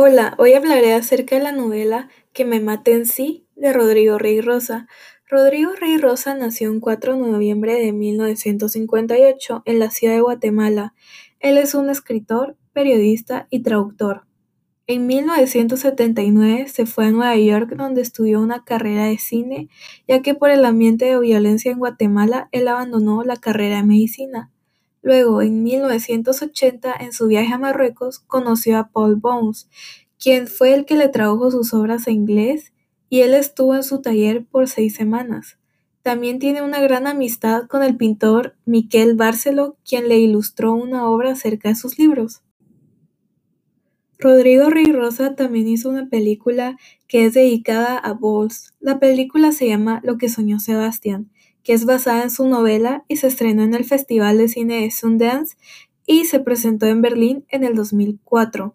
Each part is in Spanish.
Hola, hoy hablaré acerca de la novela Que me maten sí de Rodrigo Rey Rosa. Rodrigo Rey Rosa nació el 4 de noviembre de 1958 en la ciudad de Guatemala. Él es un escritor, periodista y traductor. En 1979 se fue a Nueva York donde estudió una carrera de cine, ya que por el ambiente de violencia en Guatemala él abandonó la carrera de medicina. Luego, en 1980, en su viaje a Marruecos, conoció a Paul Bones, quien fue el que le tradujo sus obras a inglés y él estuvo en su taller por seis semanas. También tiene una gran amistad con el pintor Miquel Barceló, quien le ilustró una obra acerca de sus libros. Rodrigo Rey Rosa también hizo una película que es dedicada a Bowles. La película se llama Lo que soñó Sebastián que es basada en su novela y se estrenó en el Festival de Cine de Sundance y se presentó en Berlín en el 2004.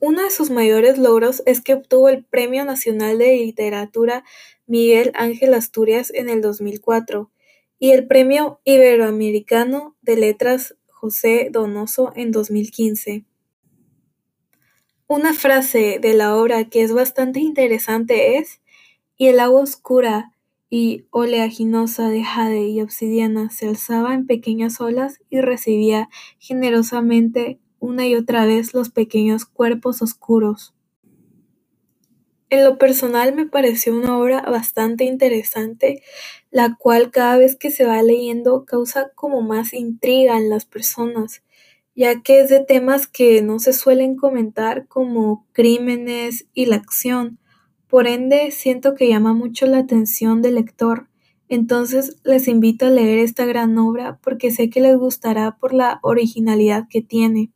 Uno de sus mayores logros es que obtuvo el Premio Nacional de Literatura Miguel Ángel Asturias en el 2004 y el Premio Iberoamericano de Letras José Donoso en 2015. Una frase de la obra que es bastante interesante es, y el agua oscura y oleaginosa de jade y obsidiana se alzaba en pequeñas olas y recibía generosamente una y otra vez los pequeños cuerpos oscuros. En lo personal me pareció una obra bastante interesante, la cual cada vez que se va leyendo causa como más intriga en las personas, ya que es de temas que no se suelen comentar como crímenes y la acción, por ende, siento que llama mucho la atención del lector, entonces les invito a leer esta gran obra porque sé que les gustará por la originalidad que tiene.